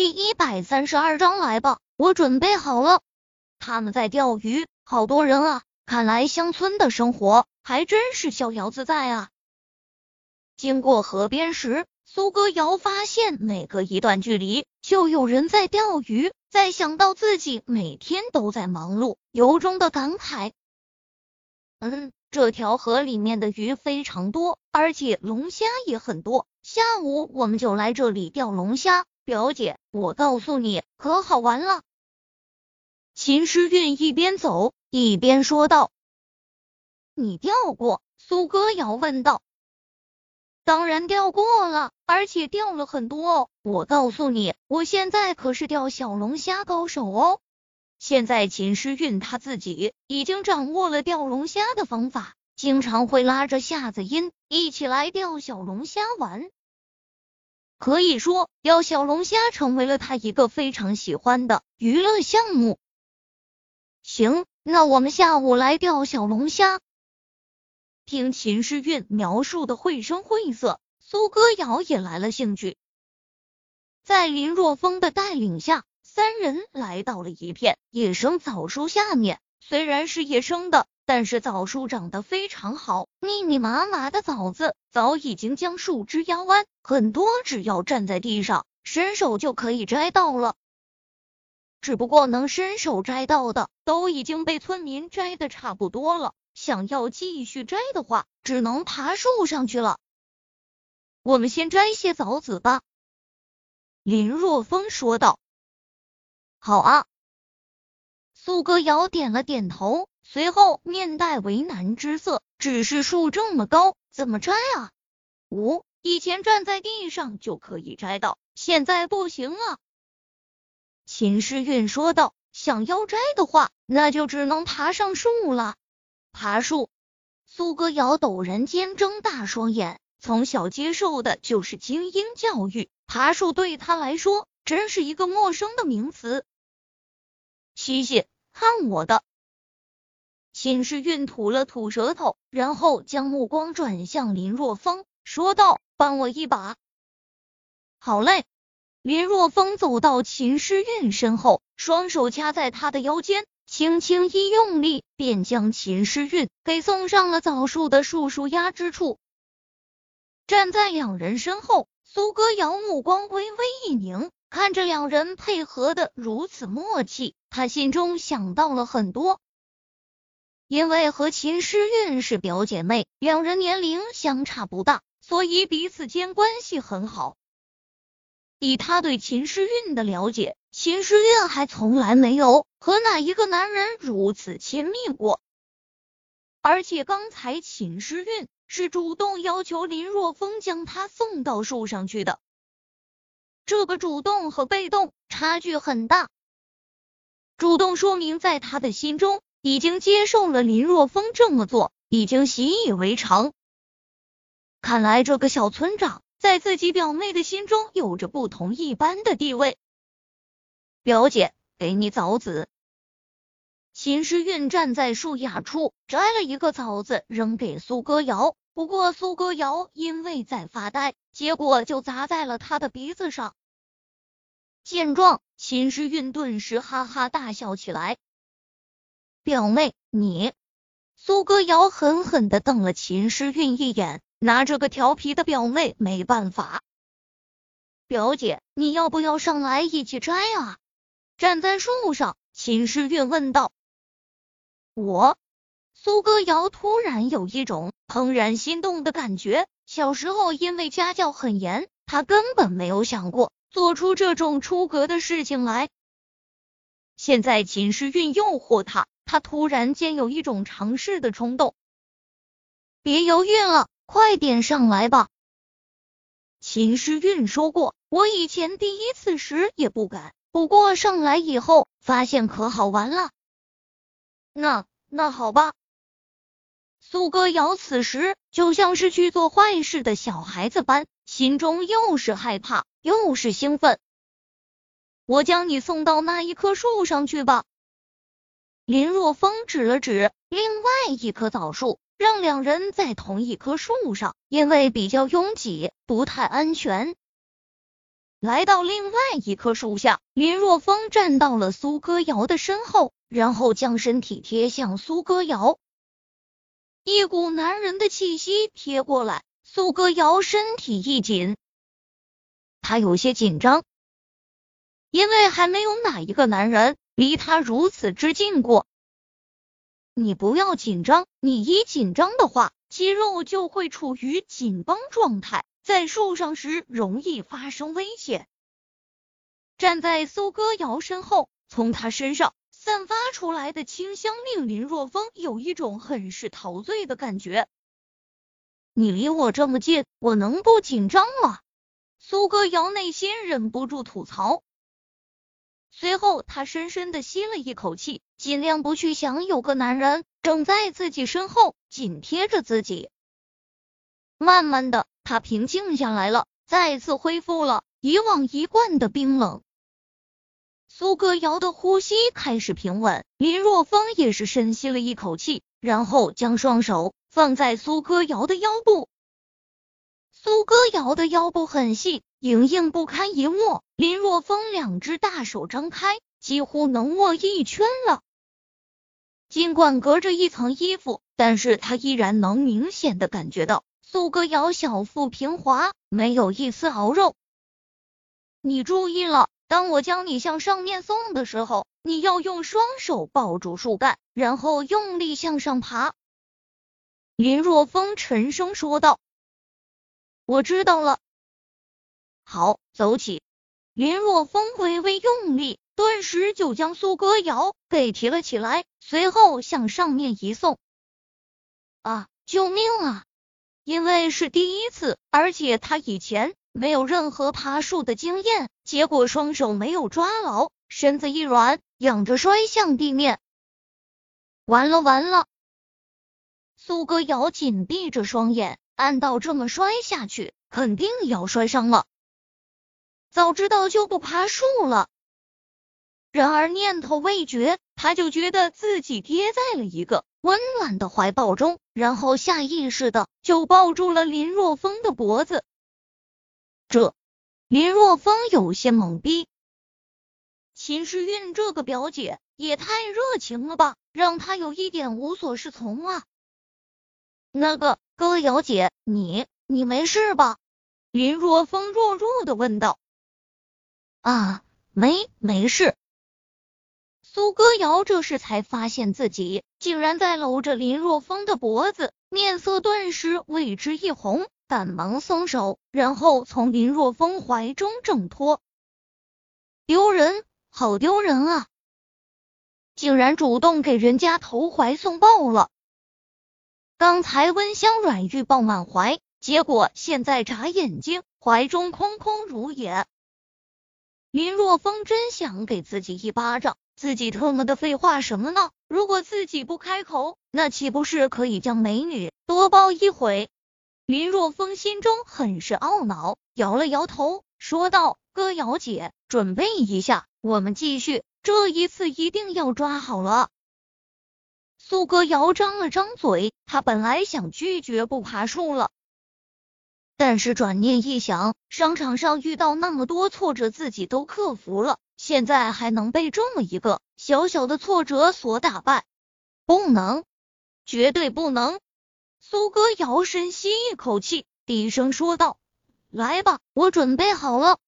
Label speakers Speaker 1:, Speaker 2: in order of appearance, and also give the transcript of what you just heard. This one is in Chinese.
Speaker 1: 第一百三十二章来吧，我准备好了。他们在钓鱼，好多人啊！看来乡村的生活还真是逍遥自在啊。经过河边时，苏歌瑶发现每隔一段距离就有人在钓鱼。再想到自己每天都在忙碌，由衷的感慨。嗯，这条河里面的鱼非常多，而且龙虾也很多。下午我们就来这里钓龙虾。表姐，我告诉你，可好玩了。秦诗韵一边走一边说道：“你钓过？”苏歌瑶问道。当然钓过了，而且钓了很多哦。我告诉你，我现在可是钓小龙虾高手哦。现在秦诗韵他自己已经掌握了钓龙虾的方法，经常会拉着夏子音一起来钓小龙虾玩。可以说，钓小龙虾成为了他一个非常喜欢的娱乐项目。行，那我们下午来钓小龙虾。听秦诗韵描述的绘声绘色，苏歌瑶也来了兴趣。在林若风的带领下，三人来到了一片野生枣树下面。虽然是野生的，但是枣树长得非常好，密密麻麻的枣子早已经将树枝压弯，很多只要站在地上，伸手就可以摘到了。只不过能伸手摘到的，都已经被村民摘的差不多了。想要继续摘的话，只能爬树上去了。我们先摘些枣子吧。”林若风说道。“好啊。”苏歌瑶点了点头，随后面带为难之色：“只是树这么高，怎么摘啊？”“五，以前站在地上就可以摘到，现在不行了。”秦诗韵说道：“想要摘的话，那就只能爬上树了。”爬树，苏歌瑶陡然间睁大双眼。从小接受的就是精英教育，爬树对他来说真是一个陌生的名词。嘻嘻，看我的！秦时运吐了吐舌头，然后将目光转向林若风，说道：“帮我一把。”好嘞。林若风走到秦诗韵身后，双手掐在他的腰间。轻轻一用力，便将秦诗韵给送上了枣树的树树压之处。站在两人身后，苏歌瑶目光微微一凝，看着两人配合的如此默契，他心中想到了很多。因为和秦诗韵是表姐妹，两人年龄相差不大，所以彼此间关系很好。以他对秦诗韵的了解，秦诗韵还从来没有和哪一个男人如此亲密过。而且刚才秦诗韵是主动要求林若风将她送到树上去的，这个主动和被动差距很大。主动说明在他的心中已经接受了林若风这么做，已经习以为常。看来这个小村长。在自己表妹的心中有着不同一般的地位。表姐，给你枣子。秦诗韵站在树桠处，摘了一个枣子扔给苏歌瑶。不过苏歌瑶因为在发呆，结果就砸在了他的鼻子上。见状，秦诗韵顿时哈哈大笑起来。表妹，你……苏歌瑶狠狠的瞪了秦诗韵一眼。拿这个调皮的表妹没办法，表姐，你要不要上来一起摘啊？站在树上，秦诗韵问道。我，苏歌瑶突然有一种怦然心动的感觉。小时候因为家教很严，他根本没有想过做出这种出格的事情来。现在秦诗韵诱惑他，他突然间有一种尝试的冲动。别犹豫了。快点上来吧！秦诗韵说过，我以前第一次时也不敢，不过上来以后发现可好玩了。那那好吧。苏歌瑶此时就像是去做坏事的小孩子般，心中又是害怕又是兴奋。我将你送到那一棵树上去吧。林若风指了指另外一棵枣树。让两人在同一棵树上，因为比较拥挤，不太安全。来到另外一棵树下。林若风站到了苏歌瑶的身后，然后将身体贴向苏歌瑶。一股男人的气息贴过来，苏歌瑶身体一紧，他有些紧张，因为还没有哪一个男人离他如此之近过。你不要紧张，你一紧张的话，肌肉就会处于紧绷状态，在树上时容易发生危险。站在苏歌瑶身后，从他身上散发出来的清香令林若风有一种很是陶醉的感觉。你离我这么近，我能不紧张吗？苏歌瑶内心忍不住吐槽。随后，他深深的吸了一口气，尽量不去想有个男人正在自己身后紧贴着自己。慢慢的，他平静下来了，再次恢复了以往一贯的冰冷。苏歌瑶的呼吸开始平稳，林若风也是深吸了一口气，然后将双手放在苏歌瑶的腰部。苏歌瑶的腰部很细。莹莹不堪一握，林若风两只大手张开，几乎能握一圈了。尽管隔着一层衣服，但是他依然能明显的感觉到苏歌瑶小腹平滑，没有一丝熬肉。你注意了，当我将你向上面送的时候，你要用双手抱住树干，然后用力向上爬。林若风沉声说道：“我知道了。”好，走起！林若风微微用力，顿时就将苏歌瑶给提了起来，随后向上面一送。啊！救命啊！因为是第一次，而且他以前没有任何爬树的经验，结果双手没有抓牢，身子一软，仰着摔向地面。完了完了！苏歌瑶紧闭着双眼，按道这么摔下去，肯定要摔伤了。早知道就不爬树了。然而念头未决，他就觉得自己跌在了一个温暖的怀抱中，然后下意识的就抱住了林若风的脖子。这林若风有些懵逼，秦时韵这个表姐也太热情了吧，让他有一点无所适从啊。那个歌瑶姐，你你没事吧？林若风弱弱的问道。啊，没没事。苏歌瑶这时才发现自己竟然在搂着林若风的脖子，面色顿时为之一红，赶忙松手，然后从林若风怀中挣脱。丢人，好丢人啊！竟然主动给人家投怀送抱了。刚才温香软玉抱满怀，结果现在眨眼睛，怀中空空如也。林若风真想给自己一巴掌，自己特么的废话什么呢？如果自己不开口，那岂不是可以将美女多抱一回？林若风心中很是懊恼，摇了摇头，说道：“歌瑶姐，准备一下，我们继续，这一次一定要抓好了。”苏歌瑶张了张嘴，他本来想拒绝不爬树了。但是转念一想，商场上遇到那么多挫折，自己都克服了，现在还能被这么一个小小的挫折所打败？不能，绝对不能！苏哥摇身吸一口气，低声说道：“来吧，我准备好了。”